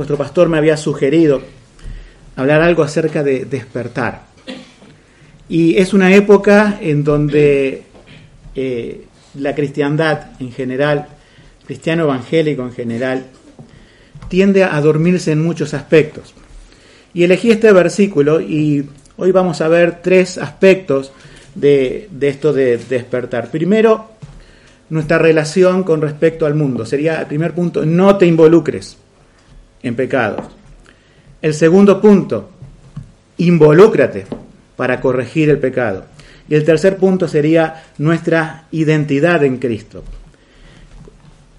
vuestro pastor me había sugerido hablar algo acerca de despertar. Y es una época en donde eh, la cristiandad en general, cristiano evangélico en general, tiende a dormirse en muchos aspectos. Y elegí este versículo y hoy vamos a ver tres aspectos de, de esto de despertar. Primero, nuestra relación con respecto al mundo. Sería el primer punto, no te involucres en pecados. El segundo punto, involúcrate para corregir el pecado. Y el tercer punto sería nuestra identidad en Cristo.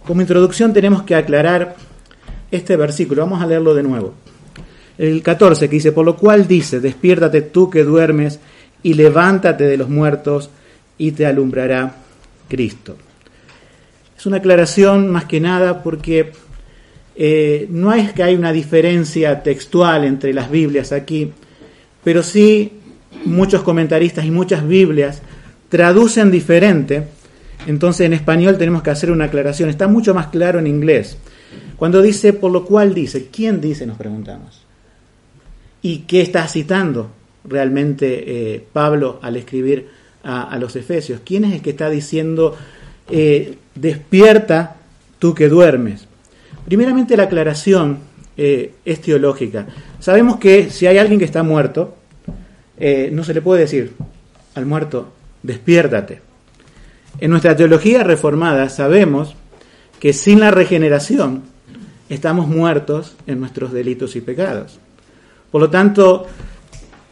Como introducción tenemos que aclarar este versículo. Vamos a leerlo de nuevo. El 14 que dice, por lo cual dice, despiértate tú que duermes y levántate de los muertos y te alumbrará Cristo. Es una aclaración más que nada porque eh, no es que hay una diferencia textual entre las Biblias aquí, pero sí muchos comentaristas y muchas Biblias traducen diferente. Entonces en español tenemos que hacer una aclaración. Está mucho más claro en inglés. Cuando dice, por lo cual dice, ¿quién dice? Nos preguntamos. ¿Y qué está citando realmente eh, Pablo al escribir a, los Efesios? ¿Quién es el que está diciendo, eh, despierta tú que duermes? Primeramente la aclaración eh, es teológica. Sabemos que si hay alguien que está muerto, eh, no se le puede decir al muerto, despiértate. En nuestra teología reformada sabemos que sin la regeneración estamos muertos en nuestros delitos y pecados. Por lo tanto,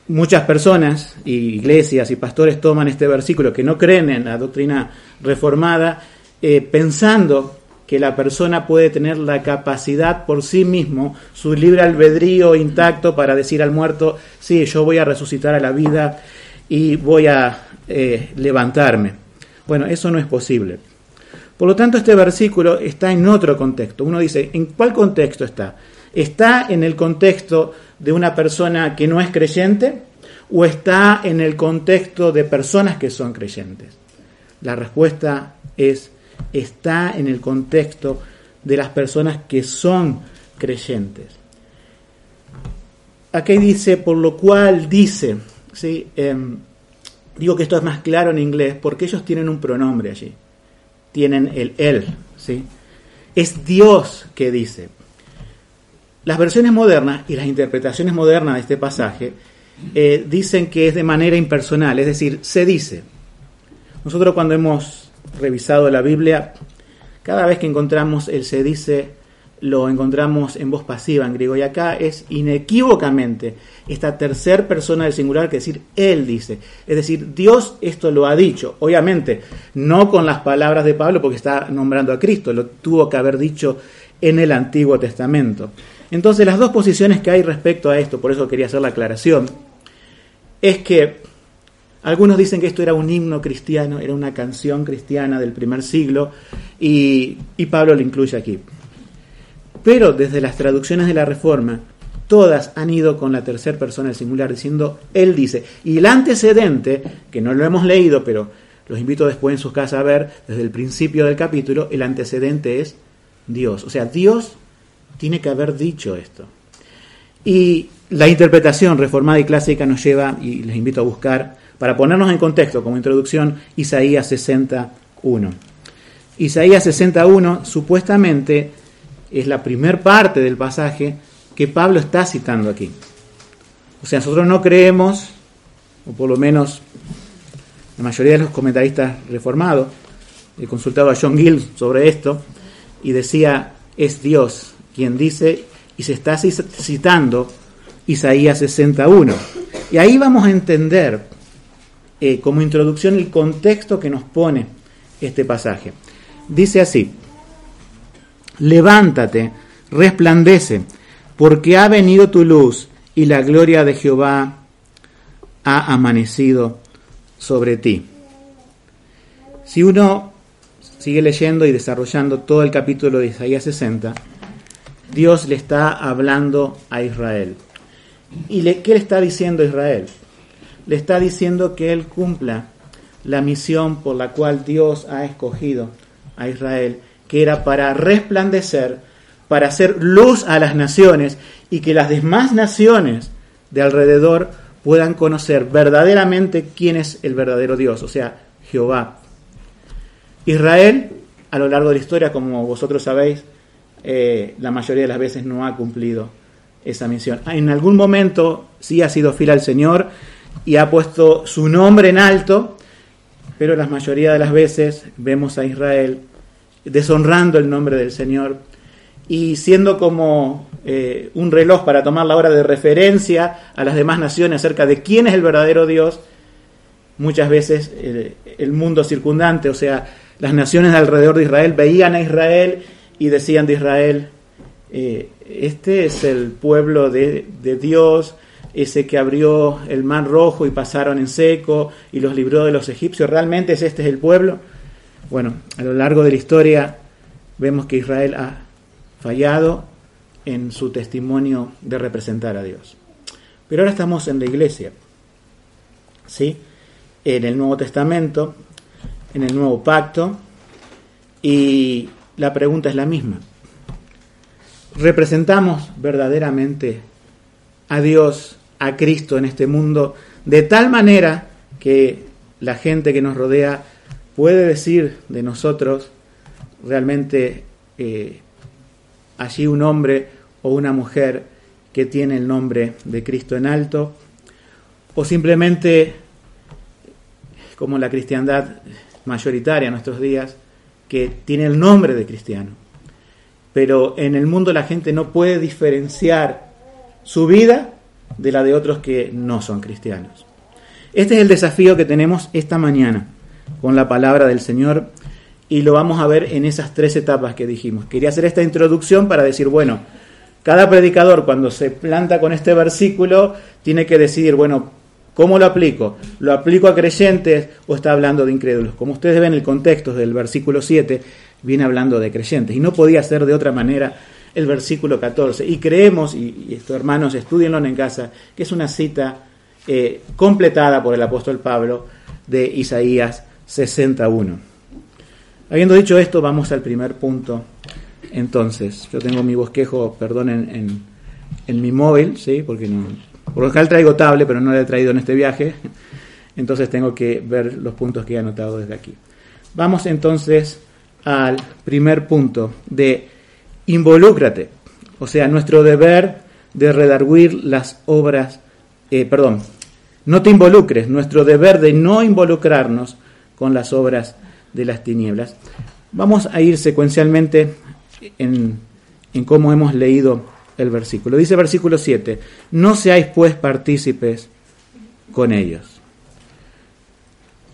muchas personas, iglesias y pastores toman este versículo que no creen en la doctrina reformada, eh, pensando que la persona puede tener la capacidad por sí mismo, su libre albedrío intacto para decir al muerto, sí, yo voy a resucitar a la vida y voy a eh, levantarme. Bueno, eso no es posible. Por lo tanto, este versículo está en otro contexto. Uno dice, ¿en cuál contexto está? ¿Está en el contexto de una persona que no es creyente o está en el contexto de personas que son creyentes? La respuesta es está en el contexto de las personas que son creyentes. Aquí dice, por lo cual dice, ¿sí? Em, digo que esto es más claro en inglés porque ellos tienen un pronombre allí, tienen el él, ¿sí? es Dios que dice. Las versiones modernas y las interpretaciones modernas de este pasaje eh, dicen que es de manera impersonal, es decir, se dice. Nosotros cuando hemos revisado la Biblia, cada vez que encontramos el se dice, lo encontramos en voz pasiva en griego. Y acá es inequívocamente esta tercera persona del singular que decir Él dice. Es decir, Dios esto lo ha dicho. Obviamente, no con las palabras de Pablo porque está nombrando a Cristo, lo tuvo que haber dicho en el Antiguo Testamento. Entonces, las dos posiciones que hay respecto a esto, por eso quería hacer la aclaración, es que algunos dicen que esto era un himno cristiano, era una canción cristiana del primer siglo y, Pablo lo incluye aquí. Pero desde las traducciones de la Reforma, todas han ido con la tercera persona del singular diciendo, él dice. Y el antecedente, que no lo hemos leído, pero los invito después en sus casas a ver, desde el principio del capítulo, el antecedente es Dios. O sea, Dios tiene que haber dicho esto. Y la interpretación reformada y clásica nos lleva, y les invito a buscar, para ponernos en contexto, como introducción, Isaías 61. Isaías 61 supuestamente es la primer parte del pasaje que Pablo está citando aquí. O sea, nosotros no creemos, o por lo menos la mayoría de los comentaristas reformados, he consultado a John Gill sobre esto, y decía, es Dios quien dice, y se está citando Isaías 61. Y ahí vamos a entender eh, como introducción el contexto que nos pone este pasaje. Dice así, levántate, resplandece, porque ha venido tu luz y la gloria de Jehová ha amanecido sobre ti. Si uno sigue leyendo y desarrollando todo el capítulo de Isaías 60, Dios le está hablando a Israel. ¿Y le, qué le está diciendo a Israel? Le está diciendo que él cumpla la misión por la cual Dios ha escogido a Israel, que era para resplandecer para hacer luz a las naciones y que las demás naciones de alrededor puedan conocer verdaderamente quién es el verdadero Dios, o sea, Jehová. Israel, a lo largo de la historia, como vosotros sabéis, eh, la mayoría de las veces no ha cumplido esa misión. En algún momento sí ha sido fiel al Señor y ha puesto su nombre en alto, pero la mayoría de las veces vemos a Israel deshonrando el nombre del Señor y siendo como eh, un reloj para tomar la hora de referencia a las demás naciones acerca de quién es el verdadero Dios, muchas veces el mundo circundante, o sea, las naciones alrededor de Israel veían a Israel y decían de Israel, eh, este es el pueblo de, Dios, ese que abrió el mar rojo y pasaron en seco y los libró de los egipcios, ¿realmente es este es el pueblo? Bueno, a lo largo de la historia vemos que Israel ha fallado en su testimonio de representar a Dios. Pero ahora estamos en la iglesia, ¿sí? En el Nuevo Testamento, en el Nuevo Pacto, y la pregunta es la misma. ¿Representamos verdaderamente a Dios, a Cristo en este mundo, de tal manera que la gente que nos rodea puede decir de nosotros realmente eh, allí un hombre o una mujer que tiene el nombre de Cristo en alto, o simplemente como la cristiandad mayoritaria en nuestros días, que tiene el nombre de cristiano. Pero en el mundo la gente no puede diferenciar su vida de la de otros que no son cristianos. Este es el desafío que tenemos esta mañana con la palabra del Señor y lo vamos a ver en esas tres etapas que dijimos. Quería hacer esta introducción para decir, bueno, cada predicador cuando se planta con este versículo tiene que decidir, bueno, ¿cómo lo aplico? ¿Lo aplico a creyentes o está hablando de incrédulos? Como ustedes ven, el contexto del versículo 7 viene hablando de creyentes y no podía ser de otra manera el versículo 14. Y creemos, y, estos hermanos estudienlo en casa, que es una cita eh, completada por el apóstol Pablo de Isaías 61. Habiendo dicho esto, vamos al primer punto. Entonces, yo tengo mi bosquejo, perdón, en, mi móvil, ¿sí? Porque no, por lo general traigo tablet, pero no lo he traído en este viaje. Entonces tengo que ver los puntos que he anotado desde aquí. Vamos entonces al primer punto de involúcrate. O sea, nuestro deber de redarguir las obras, eh, perdón, no te involucres, nuestro deber de no involucrarnos con las obras de las tinieblas. Vamos a ir secuencialmente en, cómo hemos leído el versículo. Dice versículo 7, no seáis pues partícipes con ellos.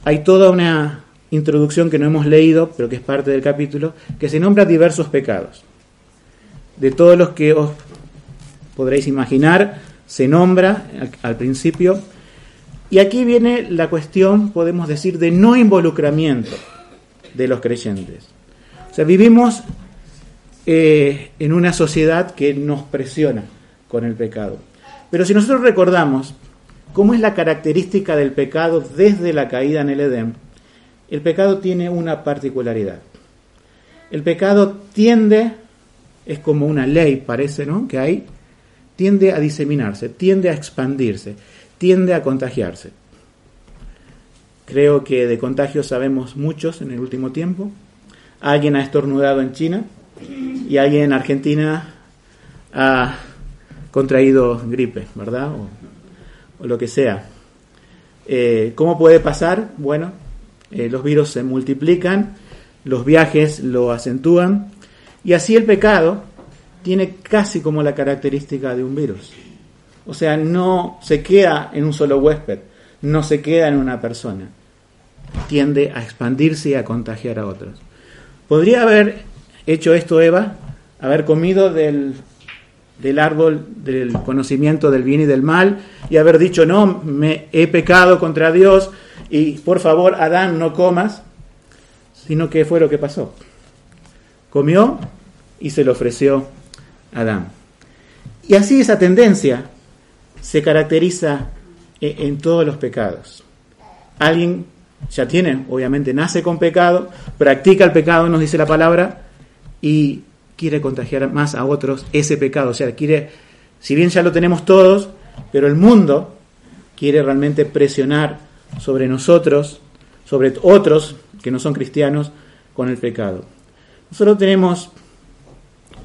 Hay toda una introducción que no hemos leído, pero que es parte del capítulo, que se nombra diversos pecados. De todos los que os podréis imaginar, se nombra al principio. Y aquí viene la cuestión, podemos decir, de no involucramiento de los creyentes. O sea, vivimos eh, en una sociedad que nos presiona con el pecado. Pero si nosotros recordamos cómo es la característica del pecado desde la caída en el Edén, el pecado tiene una particularidad. El pecado tiende, es como una ley, parece, ¿no? Que hay, tiende a diseminarse, tiende a expandirse, tiende a contagiarse. Creo que de contagios sabemos muchos en el último tiempo. Alguien ha estornudado en China y alguien en Argentina ha contraído gripe, ¿verdad? O, lo que sea. Eh, ¿Cómo puede pasar? Bueno, eh, los virus se multiplican, los viajes lo acentúan y así el pecado tiene casi como la característica de un virus. O sea, no se queda en un solo huésped, no se queda en una persona, tiende a expandirse y a contagiar a otros. ¿Podría haber hecho esto Eva? ¿Haber comido del, del árbol del conocimiento del bien y del mal y haber dicho, no, me he pecado contra Dios y por favor, Adán, no comas? Sino que fue lo que pasó. Comió y se lo ofreció a Adán. Y así esa tendencia se caracteriza e, en todos los pecados. Alguien ya tiene, obviamente nace con pecado, practica el pecado, nos dice la palabra, y quiere contagiar más a otros ese pecado. O sea, quiere, si bien ya lo tenemos todos, pero el mundo quiere realmente presionar sobre nosotros, sobre otros que no son cristianos, con el pecado. Nosotros tenemos,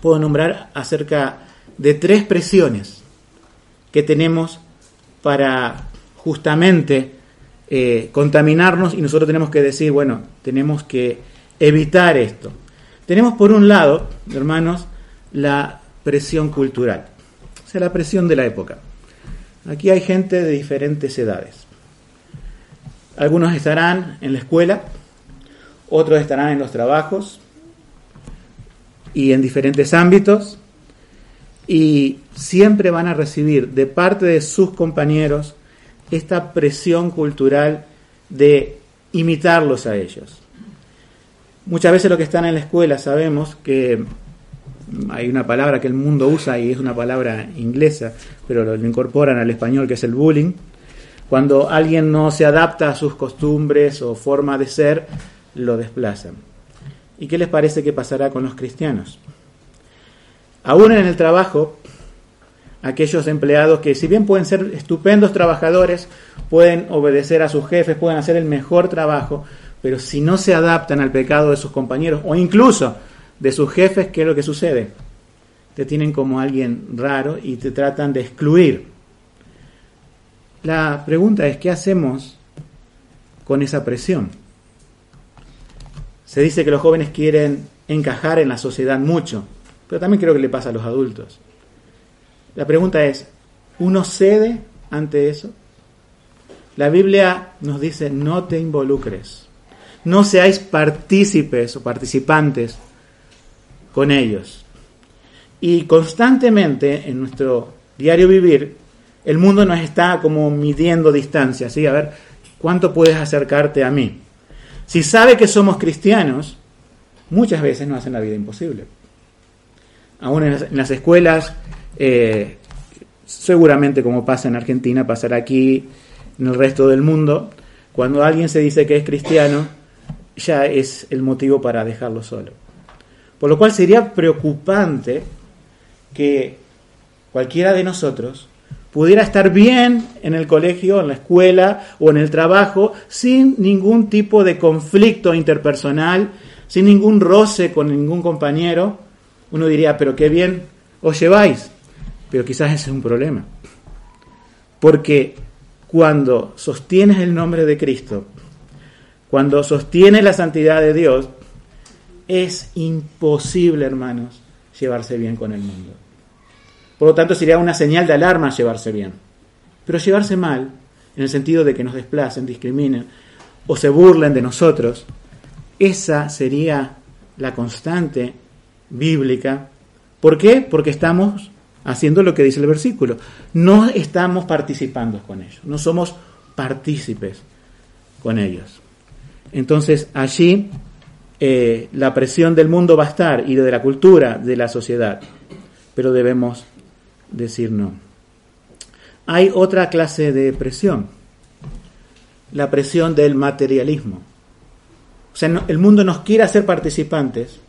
puedo nombrar acerca de tres presiones que tenemos para justamente eh, contaminarnos y nosotros tenemos que decir, bueno, tenemos que evitar esto. Tenemos por un lado, hermanos, la presión cultural, o sea, la presión de la época. Aquí hay gente de diferentes edades. Algunos estarán en la escuela, otros estarán en los trabajos y en diferentes ámbitos y siempre van a recibir de parte de sus compañeros esta presión cultural de imitarlos a ellos. Muchas veces los que están en la escuela sabemos que hay una palabra que el mundo usa y es una palabra inglesa, pero lo incorporan al español que es el bullying. Cuando alguien no se adapta a sus costumbres o forma de ser, lo desplazan. ¿Y qué les parece que pasará con los cristianos? Aún en el trabajo, aquellos empleados que si bien pueden ser estupendos trabajadores, pueden obedecer a sus jefes, pueden hacer el mejor trabajo, pero si no se adaptan al pecado de sus compañeros o incluso de sus jefes, ¿qué es lo que sucede? Te tienen como alguien raro y te tratan de excluir. La pregunta es, ¿qué hacemos con esa presión? Se dice que los jóvenes quieren encajar en la sociedad mucho, pero también creo que le pasa a los adultos. La pregunta es, ¿uno cede ante eso? La Biblia nos dice, no te involucres, no seáis partícipes o participantes con ellos. Y constantemente en nuestro diario vivir, el mundo nos está como midiendo distancia, ¿sí? A ver, ¿cuánto puedes acercarte a mí? Si sabe que somos cristianos, muchas veces nos hacen la vida imposible. Aún en las, escuelas, eh, seguramente como pasa en Argentina, pasará aquí, en el resto del mundo, cuando alguien se dice que es cristiano, ya es el motivo para dejarlo solo. Por lo cual sería preocupante que cualquiera de nosotros pudiera estar bien en el colegio, en la escuela o en el trabajo sin ningún tipo de conflicto interpersonal, sin ningún roce con ningún compañero, uno diría, pero qué bien os lleváis. Pero quizás ese es un problema. Porque cuando sostienes el nombre de Cristo, cuando sostienes la santidad de Dios, es imposible, hermanos, llevarse bien con el mundo. Por lo tanto, sería una señal de alarma llevarse bien. Pero llevarse mal, en el sentido de que nos desplacen, discriminen o se burlen de nosotros, esa sería la constante bíblica. ¿Por qué? Porque estamos haciendo lo que dice el versículo. No estamos participando con ellos, no somos partícipes con ellos. Entonces allí eh, la presión del mundo va a estar y de la cultura, de la sociedad, pero debemos decir no. Hay otra clase de presión, la presión del materialismo. O sea, el mundo nos quiere hacer participantes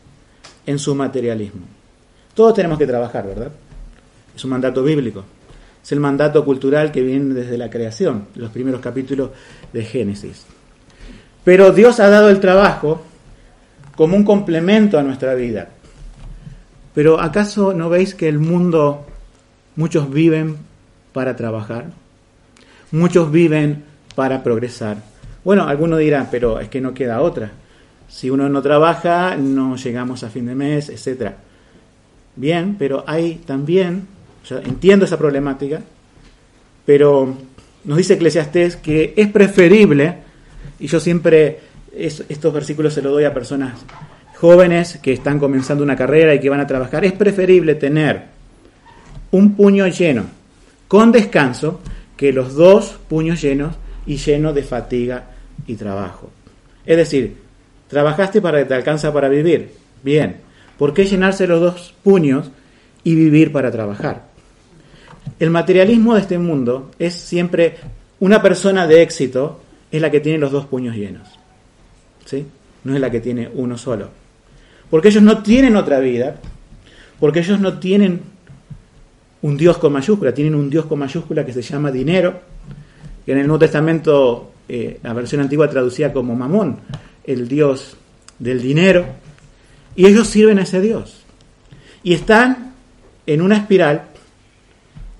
en su materialismo. Todos tenemos que trabajar, ¿verdad? Es un mandato bíblico. Es el mandato cultural que viene desde la creación, los primeros capítulos de Génesis. Pero Dios ha dado el trabajo como un complemento a nuestra vida. Pero ¿acaso no veis que el mundo Muchos viven para trabajar. Muchos viven para progresar. Bueno, algunos dirán, pero es que no queda otra. Si uno no trabaja, no llegamos a fin de mes, etc. Bien, pero hay también, entiendo esa problemática, pero nos dice Eclesiastés que es preferible, y yo siempre estos versículos se los doy a personas jóvenes que están comenzando una carrera y que van a trabajar, es preferible tener un puño lleno con descanso que los dos puños llenos y llenos de fatiga y trabajo. Es decir, trabajaste para que te alcanza para vivir. Bien, ¿por qué llenarse los dos puños y vivir para trabajar? El materialismo de este mundo es siempre una persona de éxito es la que tiene los dos puños llenos. ¿Sí? No es la que tiene uno solo. Porque ellos no tienen otra vida porque ellos no tienen un Dios con mayúscula, tienen un Dios con mayúscula que se llama dinero, que en el Nuevo Testamento eh, la versión antigua traducía como mamón, el Dios del dinero, y ellos sirven a ese Dios. Y están en una espiral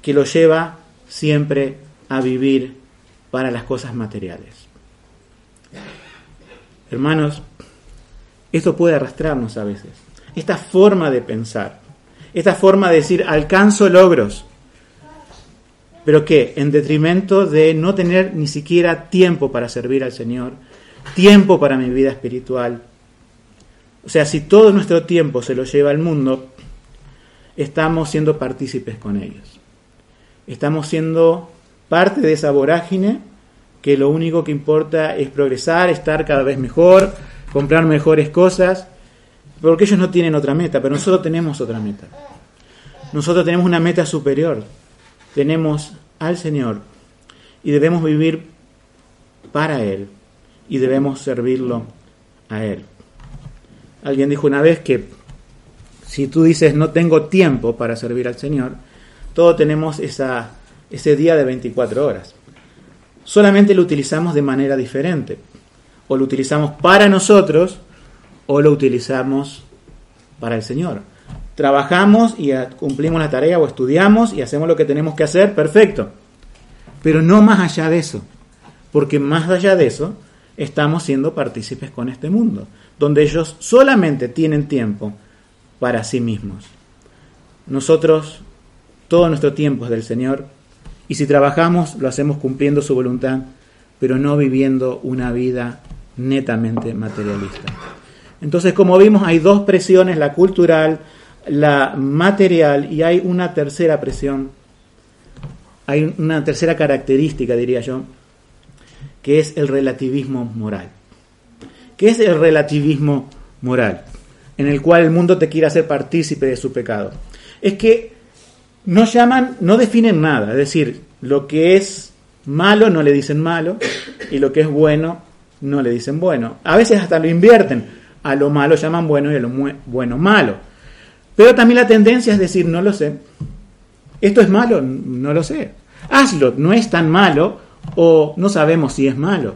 que los lleva siempre a vivir para las cosas materiales. Hermanos, esto puede arrastrarnos a veces. Esta forma de pensar, esta forma de decir alcanzo logros, pero que en detrimento de no tener ni siquiera tiempo para servir al Señor, tiempo para mi vida espiritual. O sea, si todo nuestro tiempo se lo lleva al mundo, estamos siendo partícipes con ellos. Estamos siendo parte de esa vorágine que lo único que importa es progresar, estar cada vez mejor, comprar mejores cosas, porque ellos no tienen otra meta, pero nosotros tenemos otra meta. Nosotros tenemos una meta superior. Tenemos al Señor y debemos vivir para Él y debemos servirlo a Él. Alguien dijo una vez que si tú dices no tengo tiempo para servir al Señor, todos tenemos esa, ese día de 24 horas. Solamente lo utilizamos de manera diferente. O lo utilizamos para nosotros o lo utilizamos para el Señor. Trabajamos y cumplimos la tarea o estudiamos y hacemos lo que tenemos que hacer, perfecto. Pero no más allá de eso. Porque más allá de eso, estamos siendo partícipes con este mundo, donde ellos solamente tienen tiempo para sí mismos. Nosotros, todo nuestro tiempo es del Señor, y si trabajamos, lo hacemos cumpliendo su voluntad, pero no viviendo una vida netamente materialista. Entonces, como vimos, hay dos presiones, la cultural, la material, y hay una tercera presión, hay una tercera característica, diría yo, que es el relativismo moral. ¿Qué es el relativismo moral? En el cual el mundo te quiere hacer partícipe de su pecado. Es que no llaman, no definen nada, es decir, lo que es malo no le dicen malo y lo que es bueno no le dicen bueno. A veces hasta lo invierten, a lo malo llaman bueno y a lo bueno malo. Pero también la tendencia es decir, no lo sé. ¿Esto es malo? No lo sé. Hazlo, no es tan malo o no sabemos si es malo.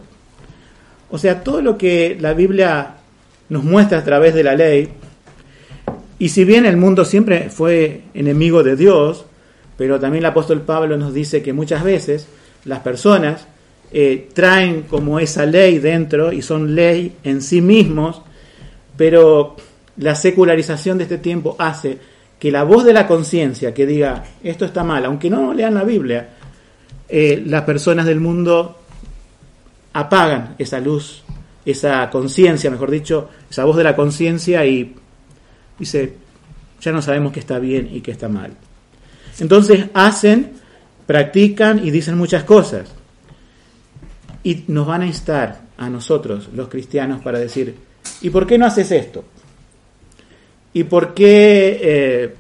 O sea, todo lo que la Biblia nos muestra a través de la ley, y si bien el mundo siempre fue enemigo de Dios, pero también el apóstol Pablo nos dice que muchas veces las personas eh, traen como esa ley dentro y son ley en sí mismos, pero la secularización de este tiempo hace que la voz de la conciencia que diga esto está mal, aunque no lean la Biblia, eh, las personas del mundo apagan esa luz, esa conciencia, mejor dicho, esa voz de la conciencia y dice, ya no sabemos qué está bien y qué está mal. Entonces hacen, practican y dicen muchas cosas. Y nos van a instar a nosotros, los cristianos, para decir, ¿y por qué no haces esto? ¿Y por qué eh,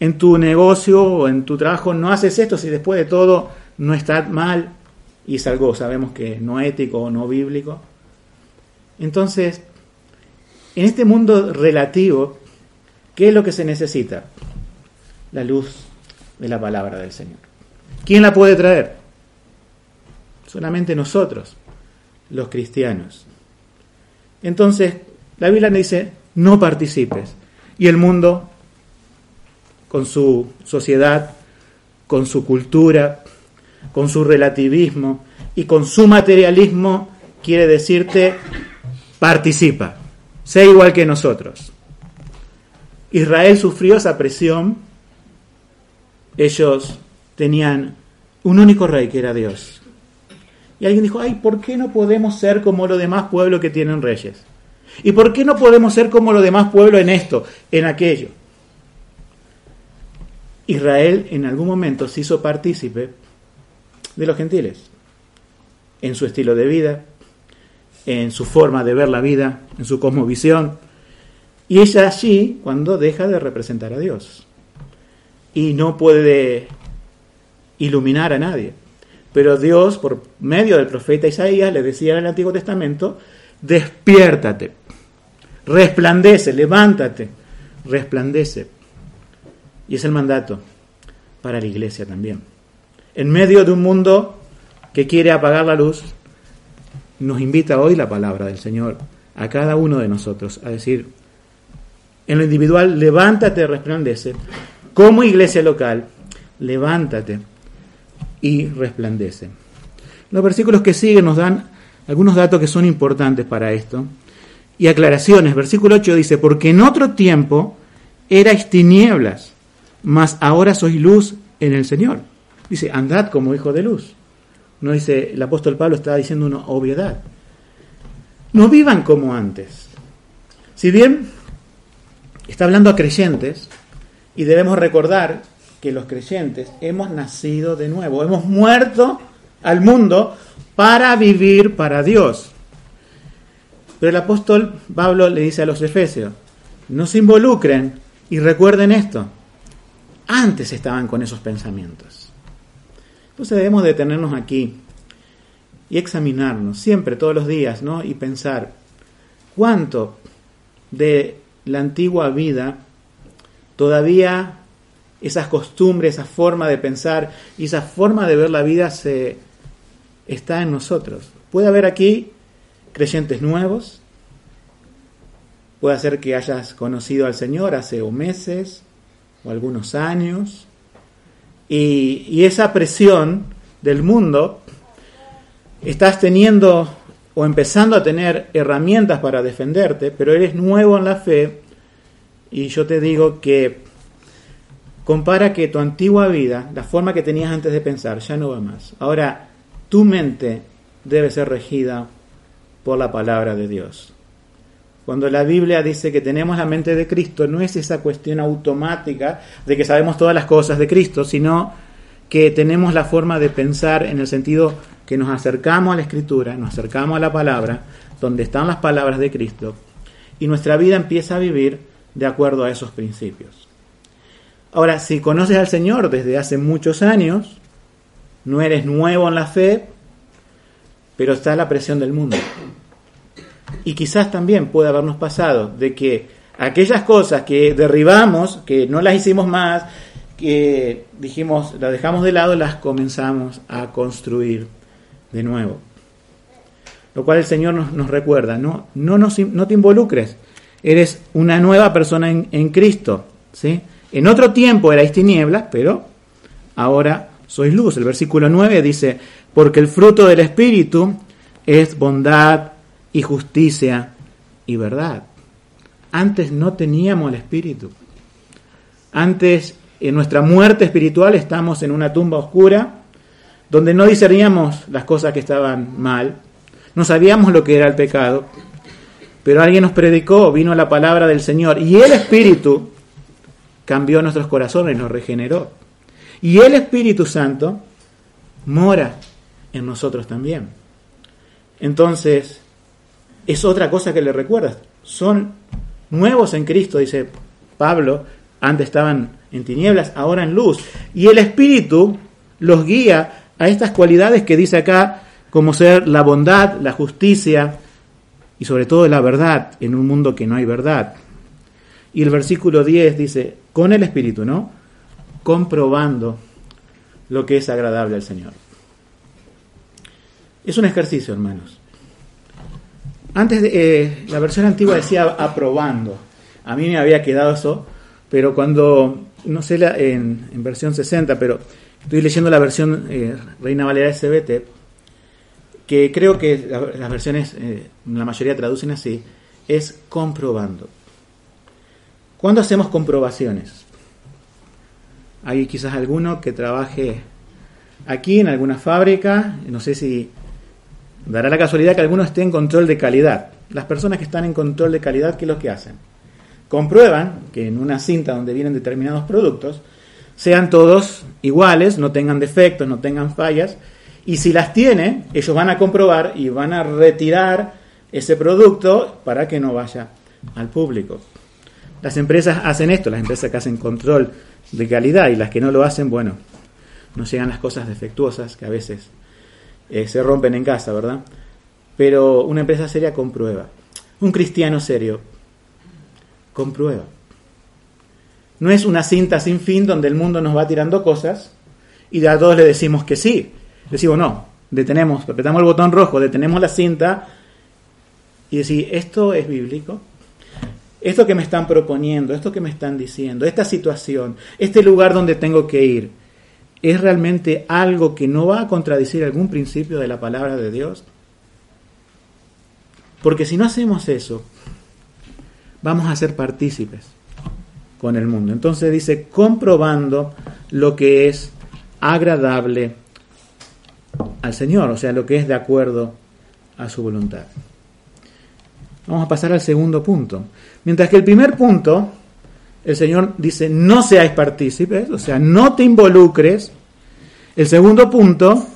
en tu negocio o en tu trabajo no haces esto si después de todo no está mal y es algo, sabemos que no ético o no bíblico. Entonces, en este mundo relativo, ¿qué es lo que se necesita? La luz de la palabra del Señor. ¿Quién la puede traer? Solamente nosotros, los cristianos. Entonces, la Biblia nos dice, no participes. Y el mundo, con su sociedad, con su cultura, con su relativismo y con su materialismo, quiere decirte, participa, sé igual que nosotros. Israel sufrió esa presión, ellos tenían un único rey que era Dios. Y alguien dijo, ay, ¿por qué no podemos ser como los demás pueblos que tienen reyes? ¿Y por qué no podemos ser como los demás pueblos en esto, en aquello? Israel en algún momento se hizo partícipe de los gentiles, en su estilo de vida, en su forma de ver la vida, en su cosmovisión. Y es allí cuando deja de representar a Dios. Y no puede iluminar a nadie. Pero Dios, por medio del profeta Isaías, le decía en el Antiguo Testamento, despiértate, resplandece, levántate, resplandece. Y es el mandato para la iglesia también. En medio de un mundo que quiere apagar la luz, nos invita hoy la palabra del Señor a cada uno de nosotros a decir, en lo individual, levántate, resplandece. Como iglesia local, levántate y resplandece. Los versículos que siguen nos dan algunos datos que son importantes para esto y aclaraciones. Versículo 8 dice, porque en otro tiempo erais tinieblas, mas ahora sois luz en el Señor. Dice, andad como hijo de luz. No dice, el apóstol Pablo está diciendo una obviedad. No vivan como antes. Si bien está hablando a creyentes, y debemos recordar que los creyentes hemos nacido de nuevo, hemos muerto al mundo para vivir para Dios. Pero el apóstol Pablo le dice a los efesios, no se involucren y recuerden esto. Antes estaban con esos pensamientos. Entonces debemos detenernos aquí y examinarnos siempre, todos los días, ¿no? Y pensar cuánto de la antigua vida todavía esas costumbres, esa forma de pensar y esa forma de ver la vida se está en nosotros. Puede haber aquí creyentes nuevos, puede ser que hayas conocido al Señor hace o meses o algunos años, y, y esa presión del mundo estás teniendo o empezando a tener herramientas para defenderte, pero eres nuevo en la fe y yo te digo que compara que tu antigua vida, la forma que tenías antes de pensar, ya no va más. Ahora, tu mente debe ser regida por la palabra de Dios. Cuando la Biblia dice que tenemos la mente de Cristo, no es esa cuestión automática de que sabemos todas las cosas de Cristo, sino que tenemos la forma de pensar en el sentido que nos acercamos a la Escritura, nos acercamos a la palabra, donde están las palabras de Cristo, y nuestra vida empieza a vivir de acuerdo a esos principios. Ahora, si conoces al Señor desde hace muchos años, no eres nuevo en la fe, pero está la presión del mundo. Y quizás también puede habernos pasado de que aquellas cosas que derribamos, que no las hicimos más, que dijimos, las dejamos de lado, las comenzamos a construir de nuevo. Lo cual el Señor nos, recuerda, no, no, no te involucres, eres una nueva persona en Cristo. ¿sí? En otro tiempo erais tinieblas, pero ahora sois luz. El versículo 9 dice, porque el fruto del Espíritu es bondad y justicia y verdad. Antes no teníamos el Espíritu. Antes, en nuestra muerte espiritual, estamos en una tumba oscura donde no discerníamos las cosas que estaban mal, no sabíamos lo que era el pecado, pero alguien nos predicó, vino la palabra del Señor y el Espíritu cambió nuestros corazones, nos regeneró. Y el Espíritu Santo mora en nosotros también. Entonces, es otra cosa que le recuerdas. Son nuevos en Cristo, dice Pablo. Antes estaban en tinieblas, ahora en luz. Y el Espíritu los guía a estas cualidades que dice acá, como ser la bondad, la justicia y sobre todo la verdad en un mundo que no hay verdad. Y el versículo 10 dice, con el Espíritu, ¿no? Comprobando lo que es agradable al Señor. Es un ejercicio, hermanos. Antes eh, la versión antigua decía aprobando. A mí me había quedado eso, pero cuando, no sé la, en, versión 60, pero Estoy leyendo la versión eh, Reina Valera SBT, que creo que las versiones, eh, la mayoría traducen así, es comprobando. ¿Cuándo hacemos comprobaciones? Hay quizás alguno que trabaje aquí en alguna fábrica, no sé si dará la casualidad que alguno esté en control de calidad. Las personas que están en control de calidad, ¿qué es lo que hacen? Comprueban que en una cinta donde vienen determinados productos, sean todos iguales, no tengan defectos, no tengan fallas, y si las tienen, ellos van a comprobar y van a retirar ese producto para que no vaya al público. Las empresas hacen esto, las empresas que hacen control de calidad y las que no lo hacen, bueno, no llegan las cosas defectuosas que a veces eh, se rompen en casa, ¿verdad? Pero una empresa seria comprueba. Un cristiano serio comprueba. No es una cinta sin fin donde el mundo nos va tirando cosas y a todos le decimos que sí. Decimos no, detenemos, apretamos el botón rojo, detenemos la cinta y decir, ¿esto es bíblico? Esto que me están proponiendo, esto que me están diciendo, esta situación, este lugar donde tengo que ir, ¿es realmente algo que no va a contradecir algún principio de la palabra de Dios? Porque si no hacemos eso, vamos a ser partícipes con el mundo. Entonces dice, comprobando lo que es agradable al Señor, o sea, lo que es de acuerdo a su voluntad. Vamos a pasar al segundo punto. Mientras que el primer punto, el Señor dice, no seáis partícipes, o sea, no te involucres. El segundo punto,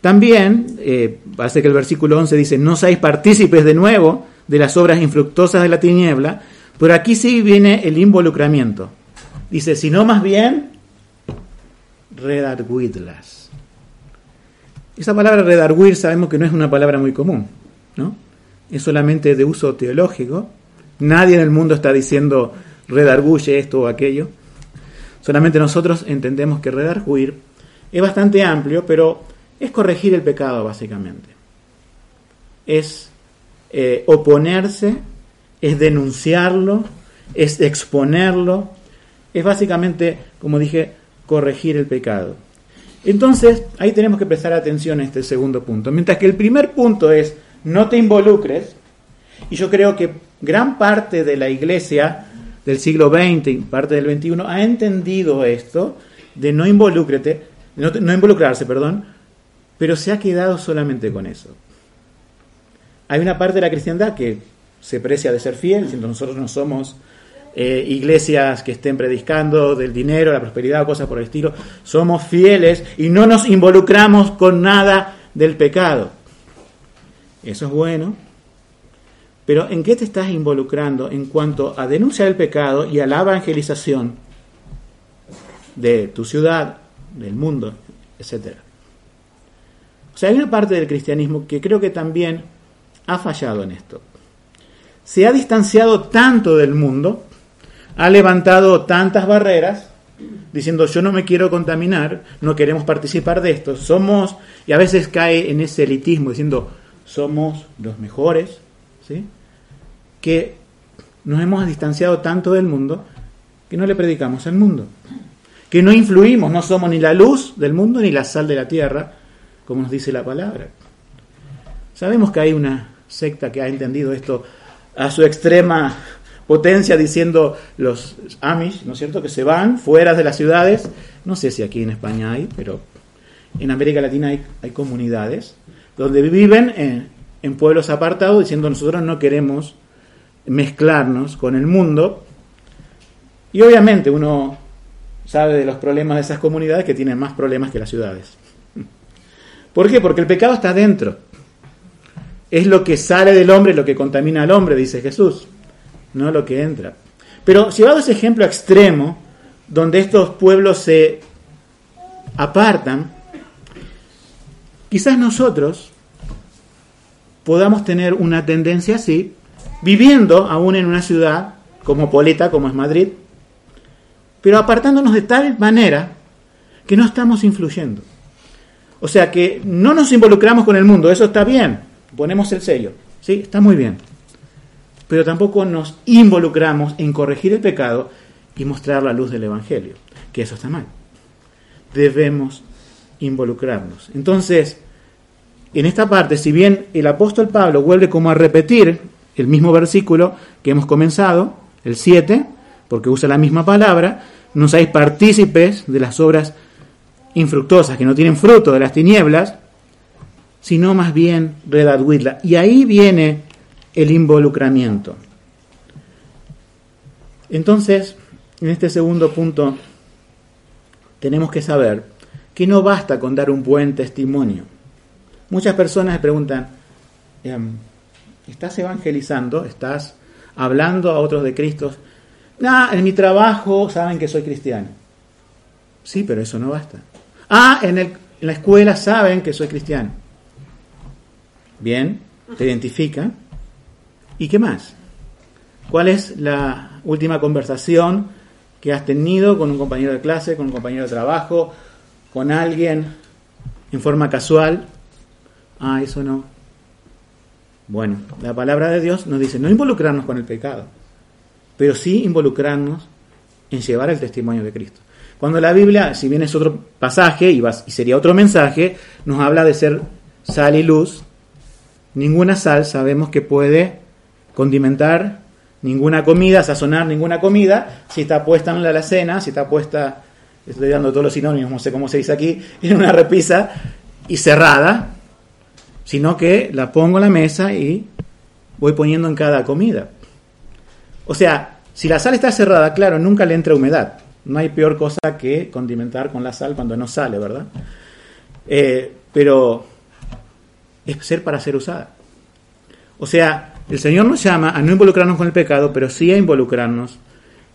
también, eh, parece que el versículo 11 dice, no seáis partícipes de nuevo de las obras infructuosas de la tiniebla, pero aquí sí viene el involucramiento. Dice, sino más bien, redarguidlas. Esa palabra redarguir sabemos que no es una palabra muy común, ¿no? Es solamente de uso teológico. Nadie en el mundo está diciendo redarguye esto o aquello. Solamente nosotros entendemos que redarguir es bastante amplio, pero es corregir el pecado básicamente. Es eh, oponerse es denunciarlo, es exponerlo, es básicamente, como dije, corregir el pecado. Entonces, ahí tenemos que prestar atención a este segundo punto. Mientras que el primer punto es no te involucres, y yo creo que gran parte de la iglesia del siglo XX y parte del XXI ha entendido esto de no involucrarte, no, involucrarse, perdón, pero se ha quedado solamente con eso. Hay una parte de la cristiandad que se precia de ser fiel, nosotros no somos eh, iglesias que estén predicando del dinero, la prosperidad o cosas por el estilo, somos fieles y no nos involucramos con nada del pecado. Eso es bueno, pero ¿en qué te estás involucrando en cuanto a denunciar el pecado y a la evangelización de tu ciudad, del mundo, etcétera? O sea, hay una parte del cristianismo que creo que también ha fallado en esto se ha distanciado tanto del mundo, ha levantado tantas barreras, diciendo yo no me quiero contaminar, no queremos participar de esto, somos, y a veces cae en ese elitismo diciendo somos los mejores, ¿sí? Que nos hemos distanciado tanto del mundo que no le predicamos al mundo, que no influimos, no somos ni la luz del mundo ni la sal de la tierra, como nos dice la palabra. Sabemos que hay una secta que ha entendido esto a su extrema potencia diciendo los Amish, ¿no es cierto?, que se van fuera de las ciudades. No sé si aquí en España hay, pero en América Latina hay, comunidades donde viven en, en, pueblos apartados diciendo nosotros no queremos mezclarnos con el mundo. Y obviamente uno sabe de los problemas de esas comunidades que tienen más problemas que las ciudades. ¿Por qué? Porque el pecado está dentro. Es lo que sale del hombre lo que contamina al hombre, dice Jesús, no lo que entra. Pero llevado ese ejemplo extremo, donde estos pueblos se apartan, quizás nosotros podamos tener una tendencia así, viviendo aún en una ciudad como Poleta, como es Madrid, pero apartándonos de tal manera que no estamos influyendo. O sea que no nos involucramos con el mundo, eso está bien, ponemos el sello, ¿sí? Está muy bien. Pero tampoco nos involucramos en corregir el pecado y mostrar la luz del Evangelio, que eso está mal. Debemos involucrarnos. Entonces, en esta parte, si bien el apóstol Pablo vuelve como a repetir el mismo versículo que hemos comenzado, el 7, porque usa la misma palabra, no seáis partícipes de las obras infructuosas que no tienen fruto de las tinieblas, sino más bien redarguirla. Y ahí viene el involucramiento. Entonces, en este segundo punto, tenemos que saber que no basta con dar un buen testimonio. Muchas personas preguntan, em, ¿estás evangelizando? ¿Estás hablando a otros de Cristo? Ah, en mi trabajo saben que soy cristiano. Sí, pero eso no basta. Ah, en, en la escuela saben que soy cristiano. Bien, te identifica. ¿Y qué más? ¿Cuál es la última conversación que has tenido con un compañero de clase, con un compañero de trabajo, con alguien en forma casual. Ah, eso no. Bueno, la palabra de Dios nos dice no involucrarnos con el pecado, pero sí involucrarnos en llevar el testimonio de Cristo. Cuando la Biblia, si bien es otro pasaje y, sería otro mensaje, nos habla de ser sal y luz, ninguna sal sabemos que puede condimentar ninguna comida, sazonar ninguna comida, si está puesta en la alacena, si está puesta, estoy dando todos los sinónimos, no sé cómo se dice aquí, en una repisa y cerrada, sino que la pongo en la mesa y voy poniendo en cada comida. O sea, si la sal está cerrada, claro, nunca le entra humedad. No hay peor cosa que condimentar con la sal cuando no sale, ¿verdad? Eh, pero es ser para ser usada. O sea, el Señor nos llama a no involucrarnos con el pecado, pero sí a involucrarnos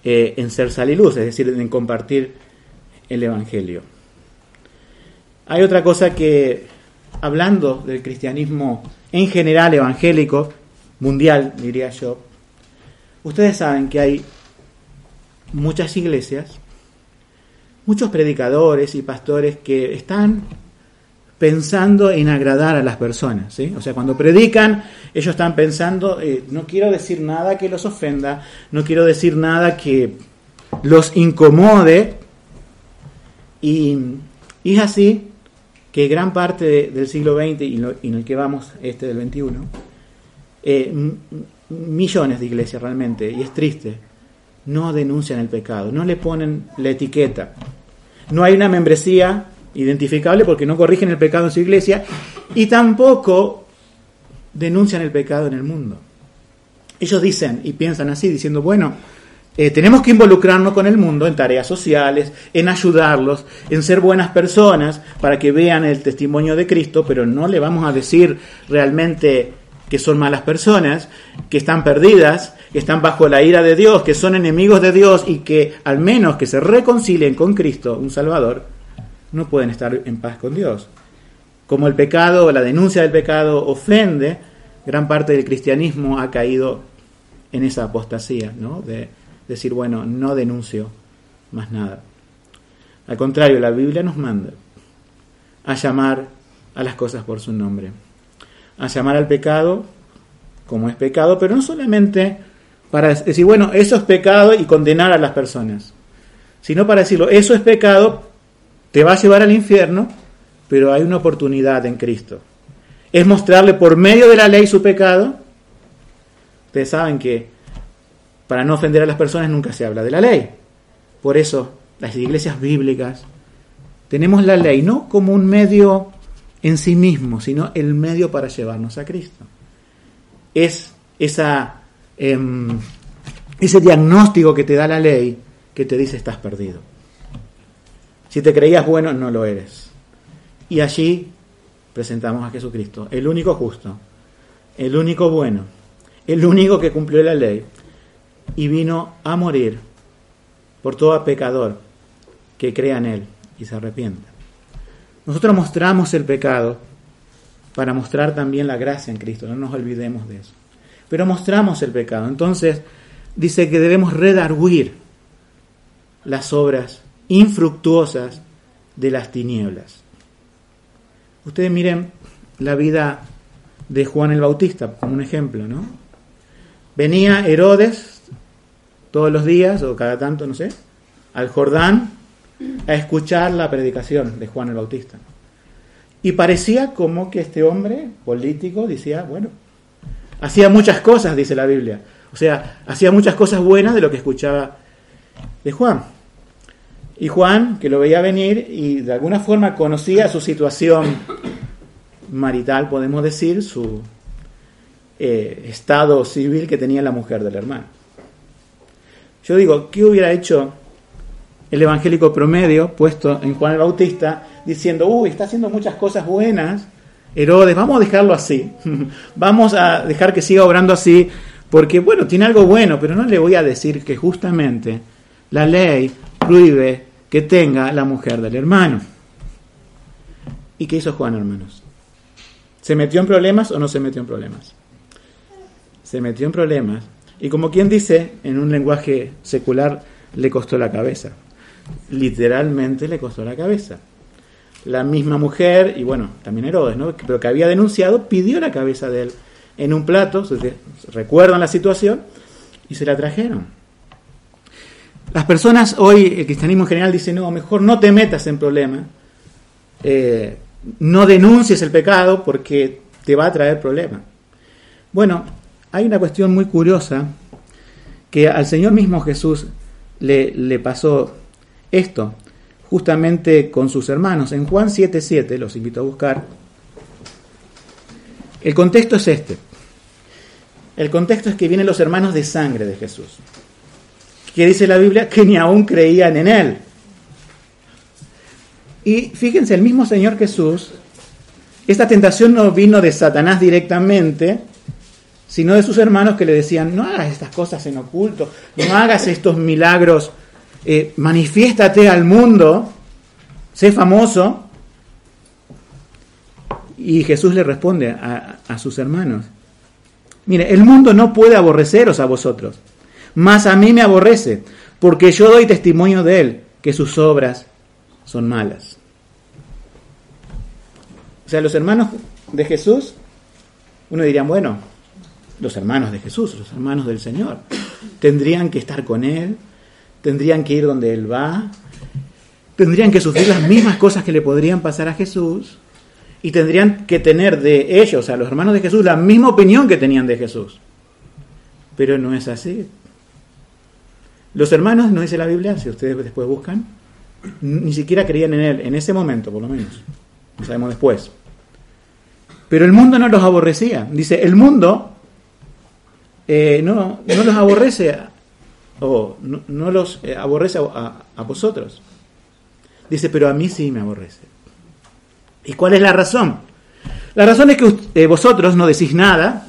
eh, en ser sal y luz, es decir, en compartir el Evangelio. Hay otra cosa que, hablando del cristianismo en general evangélico, mundial, diría yo, ustedes saben que hay muchas iglesias, muchos predicadores y pastores que están pensando en agradar a las personas. ¿sí? O sea, cuando predican, ellos están pensando, eh, no quiero decir nada que los ofenda, no quiero decir nada que los incomode. Y, es así que gran parte del siglo XX y, en el que vamos, este del XXI, eh, millones de iglesias realmente, y es triste, no denuncian el pecado, no le ponen la etiqueta. No hay una membresía identificable porque no corrigen el pecado en su iglesia y tampoco denuncian el pecado en el mundo. Ellos dicen y piensan así, diciendo, bueno, eh, tenemos que involucrarnos con el mundo en tareas sociales, en ayudarlos, en ser buenas personas para que vean el testimonio de Cristo, pero no le vamos a decir realmente que son malas personas, que están perdidas, que están bajo la ira de Dios, que son enemigos de Dios y que al menos que se reconcilien con Cristo, un Salvador, no pueden estar en paz con Dios. Como el pecado, la denuncia del pecado ofende, gran parte del cristianismo ha caído en esa apostasía, ¿no? De decir, bueno, no denuncio más nada. Al contrario, la Biblia nos manda a llamar a las cosas por su nombre, a llamar al pecado como es pecado, pero no solamente para decir, bueno, eso es pecado y condenar a las personas, sino para decirlo, eso es pecado, te va a llevar al infierno, pero hay una oportunidad en Cristo. Es mostrarle por medio de la ley su pecado. Ustedes saben que para no ofender a las personas nunca se habla de la ley. Por eso las iglesias bíblicas tenemos la ley no como un medio en sí mismo, sino el medio para llevarnos a Cristo. Es em, ese diagnóstico que te da la ley que te dice estás perdido. Si te creías bueno, no lo eres. Y allí presentamos a Jesucristo, el único justo, el único bueno, el único que cumplió la ley y vino a morir por todo pecador que crea en Él y se arrepienta. Nosotros mostramos el pecado para mostrar también la gracia en Cristo, no nos olvidemos de eso. Pero mostramos el pecado. Entonces dice que debemos redarguir las obras infructuosas de las tinieblas. Ustedes miren la vida de Juan el Bautista como un ejemplo, ¿no? Venía Herodes todos los días o cada tanto, no sé, al Jordán a escuchar la predicación de Juan el Bautista. Y parecía como que este hombre político decía, bueno, hacía muchas cosas, dice la Biblia. O sea, hacía muchas cosas buenas de lo que escuchaba de Juan. Y Juan, que lo veía venir y de alguna forma conocía su situación marital, podemos decir, su eh, estado civil que tenía la mujer del hermano. Yo digo, ¿qué hubiera hecho el evangélico promedio puesto en Juan el Bautista diciendo, uy, está haciendo muchas cosas buenas, Herodes, vamos a dejarlo así, vamos a dejar que siga obrando así, porque bueno, tiene algo bueno, pero no le voy a decir que justamente la ley prohíbe que tenga la mujer del hermano. ¿Y qué hizo Juan, hermanos? ¿Se metió en problemas o no se metió en problemas? Se metió en problemas. Y como quien dice, en un lenguaje secular le costó la cabeza. Literalmente le costó la cabeza. La misma mujer, y bueno, también Herodes, ¿no? pero que había denunciado, pidió la cabeza de él en un plato, recuerdan la situación, y se la trajeron. Las personas hoy, el cristianismo en general dice, no, mejor no te metas en problemas, eh, no denuncies el pecado porque te va a traer problemas. Bueno, hay una cuestión muy curiosa que al Señor mismo Jesús le, le pasó esto, justamente con sus hermanos. En Juan 7:7, los invito a buscar, el contexto es este. El contexto es que vienen los hermanos de sangre de Jesús, que dice la Biblia que ni aún creían en Él. Y fíjense, el mismo Señor Jesús, esta tentación no vino de Satanás directamente, sino de sus hermanos que le decían, no hagas estas cosas en oculto, no hagas estos milagros, eh, manifiéstate al mundo, sé famoso. Y Jesús le responde a, a sus hermanos, mire, el mundo no puede aborreceros a vosotros, mas a mí me aborrece, porque yo doy testimonio de él, que sus obras son malas. O sea, los hermanos de Jesús, uno diría, bueno, los hermanos de Jesús, los hermanos del Señor, tendrían que estar con Él, tendrían que ir donde Él va, tendrían que sufrir las mismas cosas que le podrían pasar a Jesús y tendrían que tener de ellos, a los hermanos de Jesús, la misma opinión que tenían de Jesús. Pero no es así. Los hermanos, no dice la Biblia, si ustedes después buscan, ni siquiera creían en Él, en ese momento por lo menos. Lo sabemos después. Pero el mundo no los aborrecía. Dice, el mundo eh, no, no los aborrece o no, los eh, aborrece a, vosotros. Dice, pero a mí sí me aborrece. ¿Y cuál es la razón? La razón es que eh, vosotros no decís nada,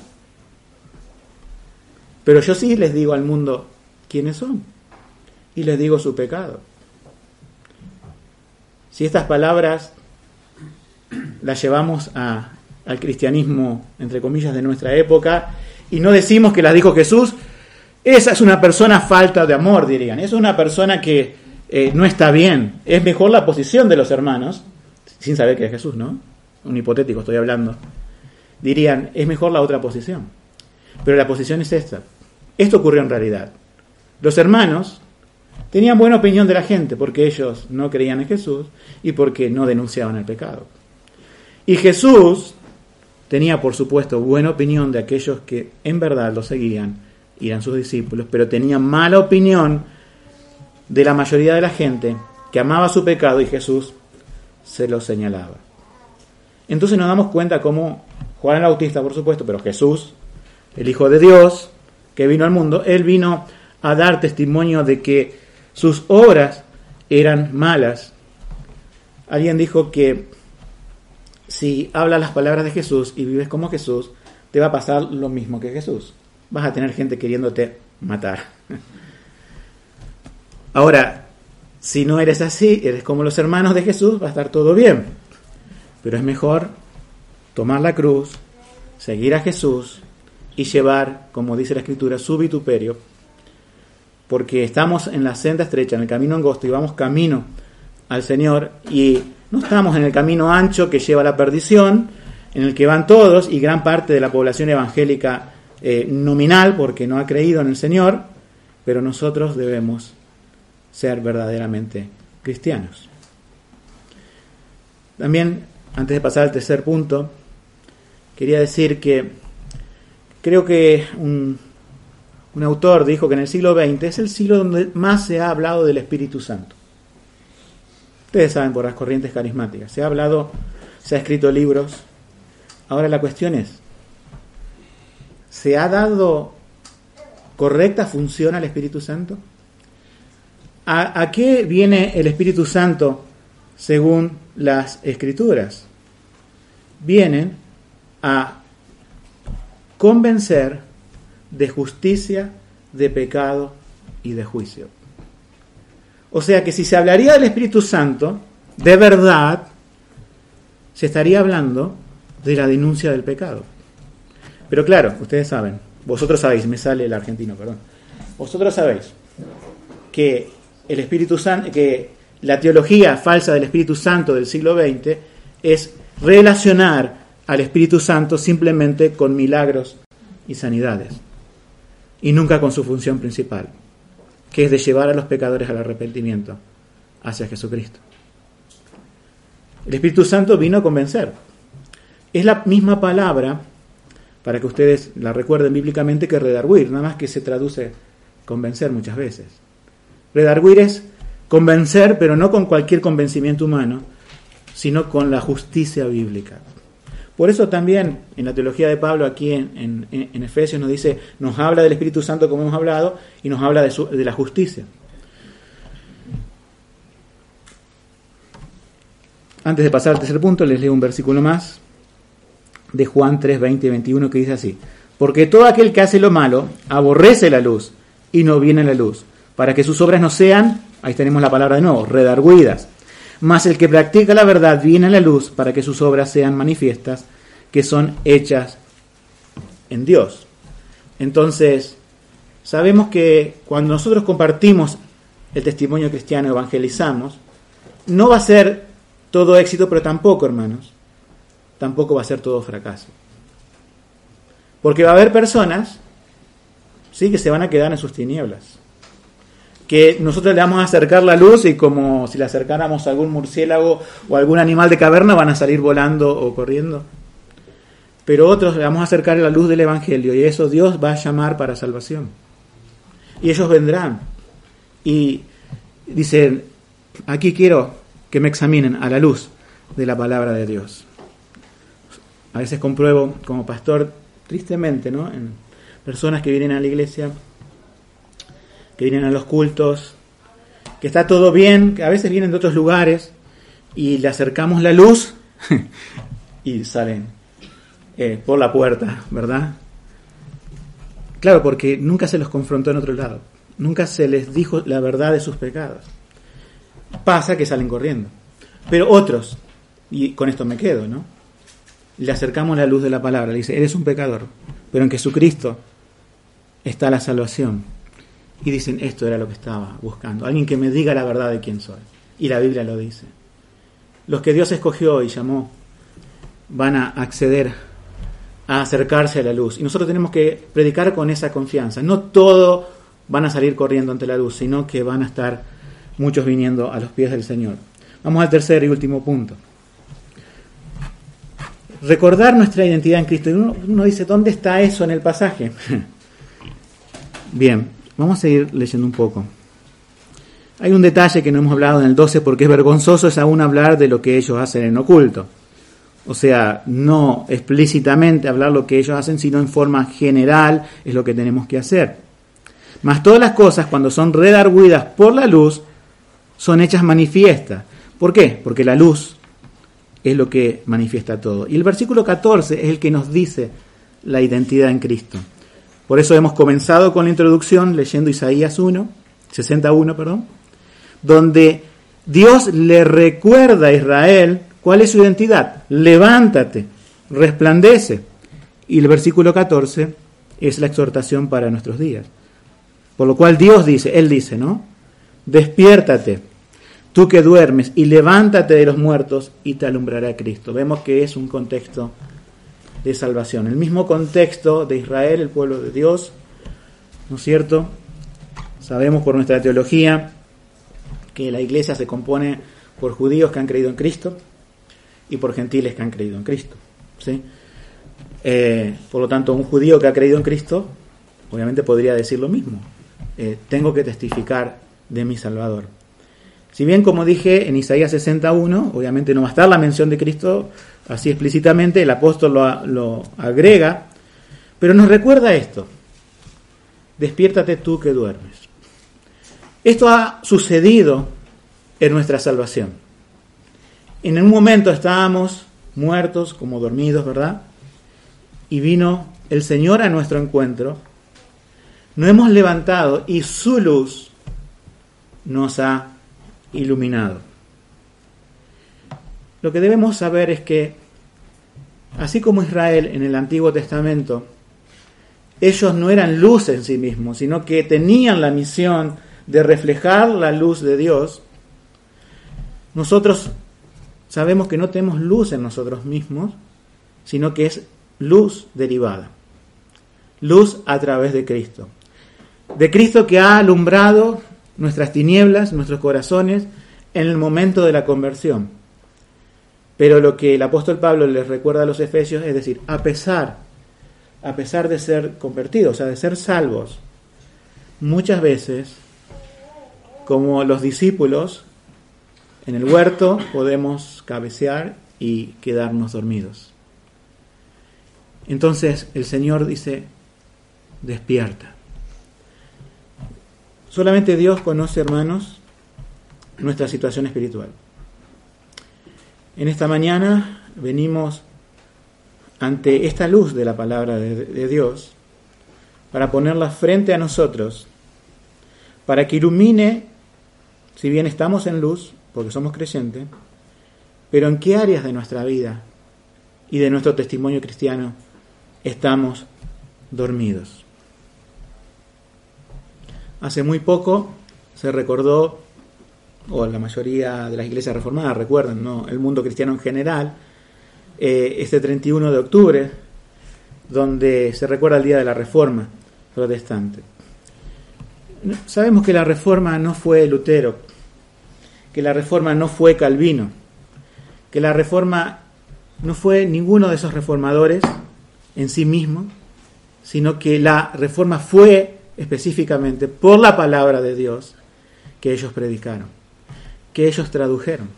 pero yo sí les digo al mundo quiénes son y les digo su pecado. Si estas palabras las llevamos al cristianismo, entre comillas, de nuestra época, y no decimos que las dijo Jesús, esa es una persona falta de amor, dirían. Es una persona que eh, no está bien. Es mejor la posición de los hermanos, sin saber que es Jesús, ¿no? Un hipotético estoy hablando. Dirían, es mejor la otra posición. Pero la posición es esta. Esto ocurrió en realidad. Los hermanos Tenían buena opinión de la gente porque ellos no creían en Jesús y porque no denunciaban el pecado. Y Jesús tenía, por supuesto, buena opinión de aquellos que en verdad lo seguían eran sus discípulos, pero tenía mala opinión de la mayoría de la gente que amaba su pecado y Jesús se lo señalaba. Entonces nos damos cuenta cómo Juan el Bautista, por supuesto, pero Jesús, el Hijo de Dios, que vino al mundo, él vino a dar testimonio de que sus obras eran malas. Alguien dijo que si hablas las palabras de Jesús y vives como Jesús, te va a pasar lo mismo que Jesús. Vas a tener gente queriéndote matar. Ahora, si no eres así, eres como los hermanos de Jesús, va a estar todo bien. Pero es mejor tomar la cruz, seguir a Jesús y llevar, como dice la Escritura, su vituperio porque estamos en la senda estrecha, en el camino angosto y vamos camino al Señor y no estamos en el camino ancho que lleva a la perdición, en el que van todos y gran parte de la población evangélica eh, nominal porque no ha creído en el Señor, pero nosotros debemos ser verdaderamente cristianos. También, antes de pasar al tercer punto, quería decir que creo que un, un autor dijo que en el siglo XX es el siglo donde más se ha hablado del Espíritu Santo. Ustedes saben por las corrientes carismáticas. Se ha hablado, se ha escrito libros. Ahora la cuestión es, ¿se ha dado correcta función al Espíritu Santo? ¿A, a qué viene el Espíritu Santo según las Escrituras? Vienen a convencer de justicia, de pecado y de juicio. O sea que si se hablaría del Espíritu Santo, de verdad, se estaría hablando de la denuncia del pecado. Pero claro, ustedes saben, vosotros sabéis, me sale el argentino, perdón. Vosotros sabéis que el Espíritu Santo, que la teología falsa del Espíritu Santo del siglo XX es relacionar al Espíritu Santo simplemente con milagros y sanidades y nunca con su función principal, que es de llevar a los pecadores al arrepentimiento hacia Jesucristo. El Espíritu Santo vino a convencer. Es la misma palabra, para que ustedes la recuerden bíblicamente, que redarguir, nada más que se traduce convencer muchas veces. Redarguir es convencer, pero no con cualquier convencimiento humano, sino con la justicia bíblica. Por eso también en la teología de Pablo aquí en, Efesios nos dice, nos habla del Espíritu Santo como hemos hablado y nos habla de, la justicia. Antes de pasar al tercer punto, les leo un versículo más de Juan 3, 20 y 21 que dice así, porque todo aquel que hace lo malo aborrece la luz y no viene a la luz, para que sus obras no sean, ahí tenemos la palabra de nuevo, redarguidas. Mas el que practica la verdad viene a la luz para que sus obras sean manifiestas, que son hechas en Dios. Entonces, sabemos que cuando nosotros compartimos el testimonio cristiano, evangelizamos, no va a ser todo éxito, pero tampoco, hermanos, tampoco va a ser todo fracaso. Porque va a haber personas, sí, que se van a quedar en sus tinieblas. Que nosotros le vamos a acercar la luz y como si le acercáramos a algún murciélago o algún animal de caverna van a salir volando o corriendo. Pero otros le vamos a acercar la luz del Evangelio y eso Dios va a llamar para salvación. Y ellos vendrán. Y dicen, aquí quiero que me examinen a la luz de la palabra de Dios. A veces compruebo como pastor, tristemente, ¿no? En personas que vienen a la iglesia, que vienen a los cultos, que está todo bien, que a veces vienen de otros lugares y le acercamos la luz y salen eh, por la puerta, ¿verdad? Claro, porque nunca se los confrontó en otro lado, nunca se les dijo la verdad de sus pecados pasa que salen corriendo. Pero otros, y con esto me quedo, ¿no? Le acercamos la luz de la palabra, le dice, eres un pecador, pero en Jesucristo está la salvación. Y dicen, esto era lo que estaba buscando, alguien que me diga la verdad de quién soy. Y la Biblia lo dice. Los que Dios escogió y llamó van a acceder a acercarse a la luz. Y nosotros tenemos que predicar con esa confianza. No todo van a salir corriendo ante la luz, sino que van a estar muchos viniendo a los pies del Señor. Vamos al tercer y último punto. Recordar nuestra identidad en Cristo. Y uno, dice, ¿dónde está eso en el pasaje? Bien, vamos a seguir leyendo un poco. Hay un detalle que no hemos hablado en el 12 porque es vergonzoso es aún hablar de lo que ellos hacen en oculto. O sea, no explícitamente hablar lo que ellos hacen, sino en forma general es lo que tenemos que hacer. Mas todas las cosas, cuando son redarguidas por la luz, son hechas manifiestas. ¿Por qué? Porque la luz es lo que manifiesta todo. Y el versículo 14 es el que nos dice la identidad en Cristo. Por eso hemos comenzado con la introducción leyendo Isaías 1, 61, perdón, donde Dios le recuerda a Israel cuál es su identidad. Levántate, resplandece. Y el versículo 14 es la exhortación para nuestros días. Por lo cual Dios dice, Él dice, ¿no? Despiértate, tú que duermes, y levántate de los muertos y te alumbrará Cristo. Vemos que es un contexto de salvación. El mismo contexto de Israel, el pueblo de Dios, ¿no es cierto? Sabemos por nuestra teología que la iglesia se compone por judíos que han creído en Cristo y por gentiles que han creído en Cristo. ¿sí? Eh, por lo tanto, un judío que ha creído en Cristo, obviamente podría decir lo mismo. Eh, tengo que testificar de mi Salvador. Si bien, como dije, en Isaías 61, obviamente no va a estar la mención de Cristo así explícitamente, el apóstol lo, agrega, pero nos recuerda esto. Despiértate tú que duermes. Esto ha sucedido en nuestra salvación. En un momento estábamos muertos, como dormidos, ¿verdad? Y vino el Señor a nuestro encuentro. Nos hemos levantado y su luz nos ha iluminado. Lo que debemos saber es que, así como Israel en el Antiguo Testamento, ellos no eran luz en sí mismos, sino que tenían la misión de reflejar la luz de Dios, nosotros sabemos que no tenemos luz en nosotros mismos, sino que es luz derivada. Luz a través de Cristo. De Cristo que ha alumbrado nuestras tinieblas, nuestros corazones, en el momento de la conversión. Pero lo que el apóstol Pablo les recuerda a los efesios es decir, a pesar, a pesar de ser convertidos, o sea, de ser salvos, muchas veces, como los discípulos, en el huerto podemos cabecear y quedarnos dormidos. Entonces el Señor dice, despierta. Solamente Dios conoce, hermanos, nuestra situación espiritual. En esta mañana venimos ante esta luz de la palabra de, Dios para ponerla frente a nosotros, para que ilumine, si bien estamos en luz, porque somos creyentes, pero en qué áreas de nuestra vida y de nuestro testimonio cristiano estamos dormidos. Hace muy poco se recordó, o la mayoría de las iglesias reformadas recuerdan, ¿no? el mundo cristiano en general, eh, este 31 de octubre, donde se recuerda el día de la reforma protestante. Sabemos que la reforma no fue Lutero, que la reforma no fue Calvino, que la reforma no fue ninguno de esos reformadores en sí mismo, sino que la reforma fue específicamente por la palabra de Dios que ellos predicaron, que ellos tradujeron,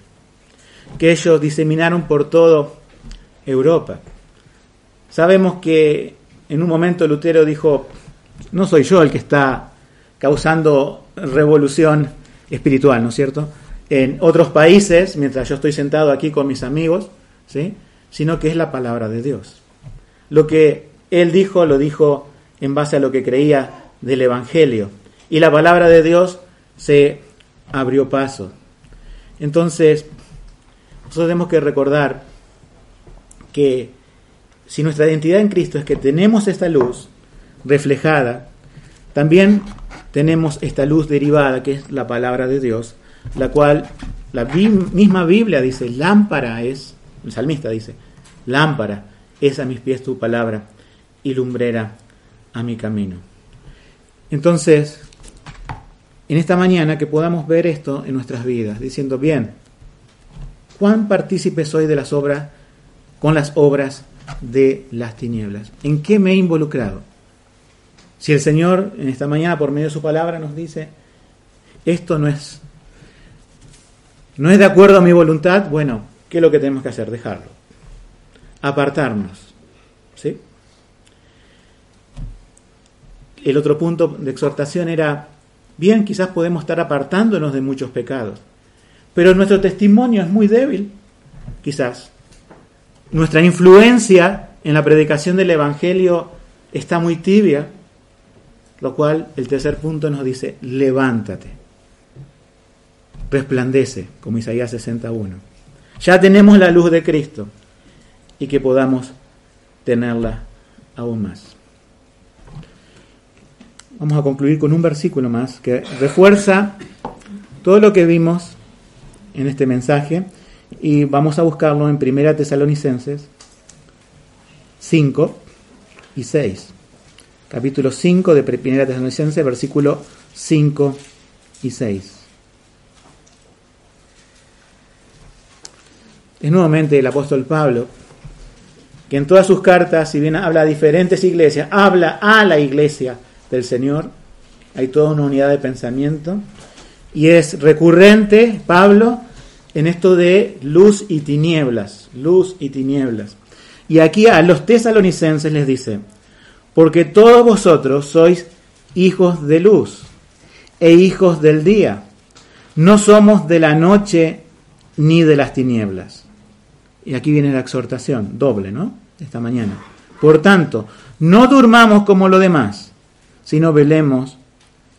que ellos diseminaron por todo Europa. Sabemos que en un momento Lutero dijo, no soy yo el que está causando revolución espiritual, ¿no es cierto? En otros países, mientras yo estoy sentado aquí con mis amigos, ¿sí? sino que es la palabra de Dios. Lo que él dijo, lo dijo en base a lo que creía del Evangelio. Y la palabra de Dios se abrió paso. Entonces, nosotros tenemos que recordar que si nuestra identidad en Cristo es que tenemos esta luz reflejada, también tenemos esta luz derivada, que es la palabra de Dios, la cual la misma Biblia dice, lámpara es, el salmista dice, lámpara es a mis pies tu palabra y lumbrera a mi camino. Entonces, en esta mañana que podamos ver esto en nuestras vidas, diciendo, bien, ¿cuán partícipe soy de las obras, con las obras de las tinieblas? ¿En qué me he involucrado? Si el Señor en esta mañana, por medio de su palabra, nos dice, esto no es, no es de acuerdo a mi voluntad, bueno, ¿qué es lo que tenemos que hacer? Dejarlo. Apartarnos. ¿Sí? El otro punto de exhortación era, bien, quizás podemos estar apartándonos de muchos pecados, pero nuestro testimonio es muy débil, quizás. Nuestra influencia en la predicación del Evangelio está muy tibia, lo cual el tercer punto nos dice, levántate, resplandece, como Isaías 61. Ya tenemos la luz de Cristo y que podamos tenerla aún más vamos a concluir con un versículo más que refuerza todo lo que vimos en este mensaje y vamos a buscarlo en Primera Tesalonicenses 5 y 6. Capítulo 5 de Primera Tesalonicenses, versículo 5 y 6. Es nuevamente el apóstol Pablo que en todas sus cartas, si bien habla a diferentes iglesias, habla a la iglesia del Señor. Hay toda una unidad de pensamiento. Y es recurrente, Pablo, en esto de luz y tinieblas, luz y tinieblas. Y aquí a los tesalonicenses les dice, porque todos vosotros sois hijos de luz e hijos del día. No somos de la noche ni de las tinieblas. Y aquí viene la exhortación, doble, ¿no? Esta mañana. Por tanto, no durmamos como lo demás, sino velemos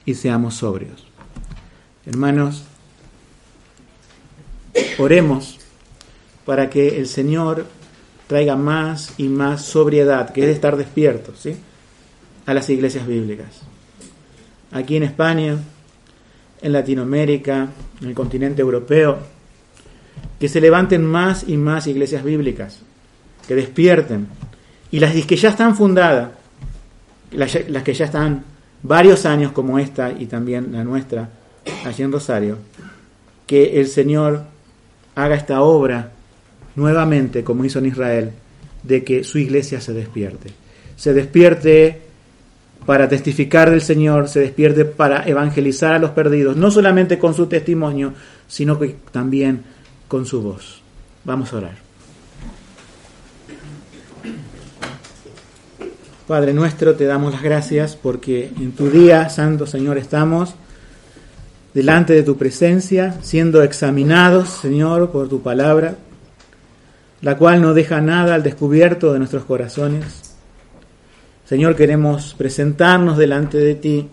y seamos sobrios. Hermanos, oremos para que el Señor traiga más y más sobriedad, que es de estar despiertos, ¿sí? a las iglesias bíblicas. Aquí en España en Latinoamérica, en el continente europeo, que se levanten más y más iglesias bíblicas, que despierten. Y las que ya están fundadas, las, que ya están varios años como esta y también la nuestra, allí en Rosario, que el Señor haga esta obra nuevamente, como hizo en Israel, de que su iglesia se despierte. Se despierte para testificar del Señor, se despierte para evangelizar a los perdidos, no solamente con su testimonio, sino que también con su voz. Vamos a orar. Padre nuestro, te damos las gracias porque en tu día, Santo Señor, estamos delante de tu presencia, siendo examinados, Señor, por tu palabra, la cual no deja nada al descubierto de nuestros corazones. Señor, queremos presentarnos delante de ti,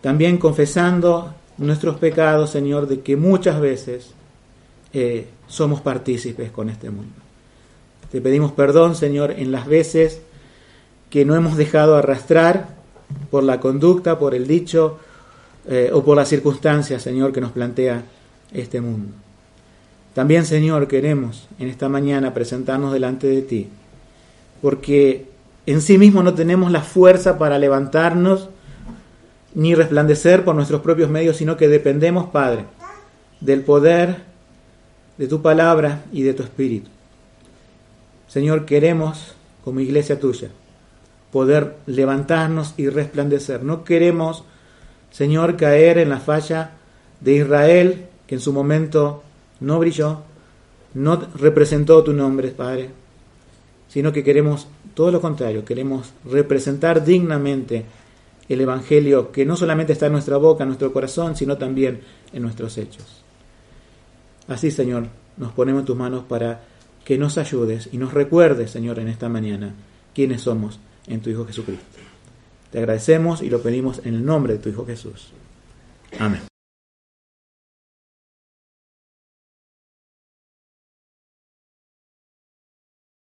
también confesando nuestros pecados, Señor, de que muchas veces eh, somos partícipes con este mundo. Te pedimos perdón, Señor, en las veces que no hemos dejado arrastrar por la conducta, por el dicho eh, o por las circunstancias, Señor, que nos plantea este mundo. También, Señor, queremos en esta mañana presentarnos delante de ti, porque en sí mismo no tenemos la fuerza para levantarnos ni resplandecer por nuestros propios medios, sino que dependemos, Padre, del poder de tu palabra y de tu espíritu. Señor, queremos, como iglesia tuya, poder levantarnos y resplandecer. No queremos, Señor, caer en la falla de Israel, que en su momento no brilló, no representó tu nombre, Padre, sino que queremos todo lo contrario, queremos representar dignamente el Evangelio que no solamente está en nuestra boca, en nuestro corazón, sino también en nuestros hechos. Así, Señor, nos ponemos en tus manos para que nos ayudes y nos recuerdes, Señor, en esta mañana, quiénes somos en tu Hijo Jesucristo. Te agradecemos y lo pedimos en el nombre de tu Hijo Jesús. Amén.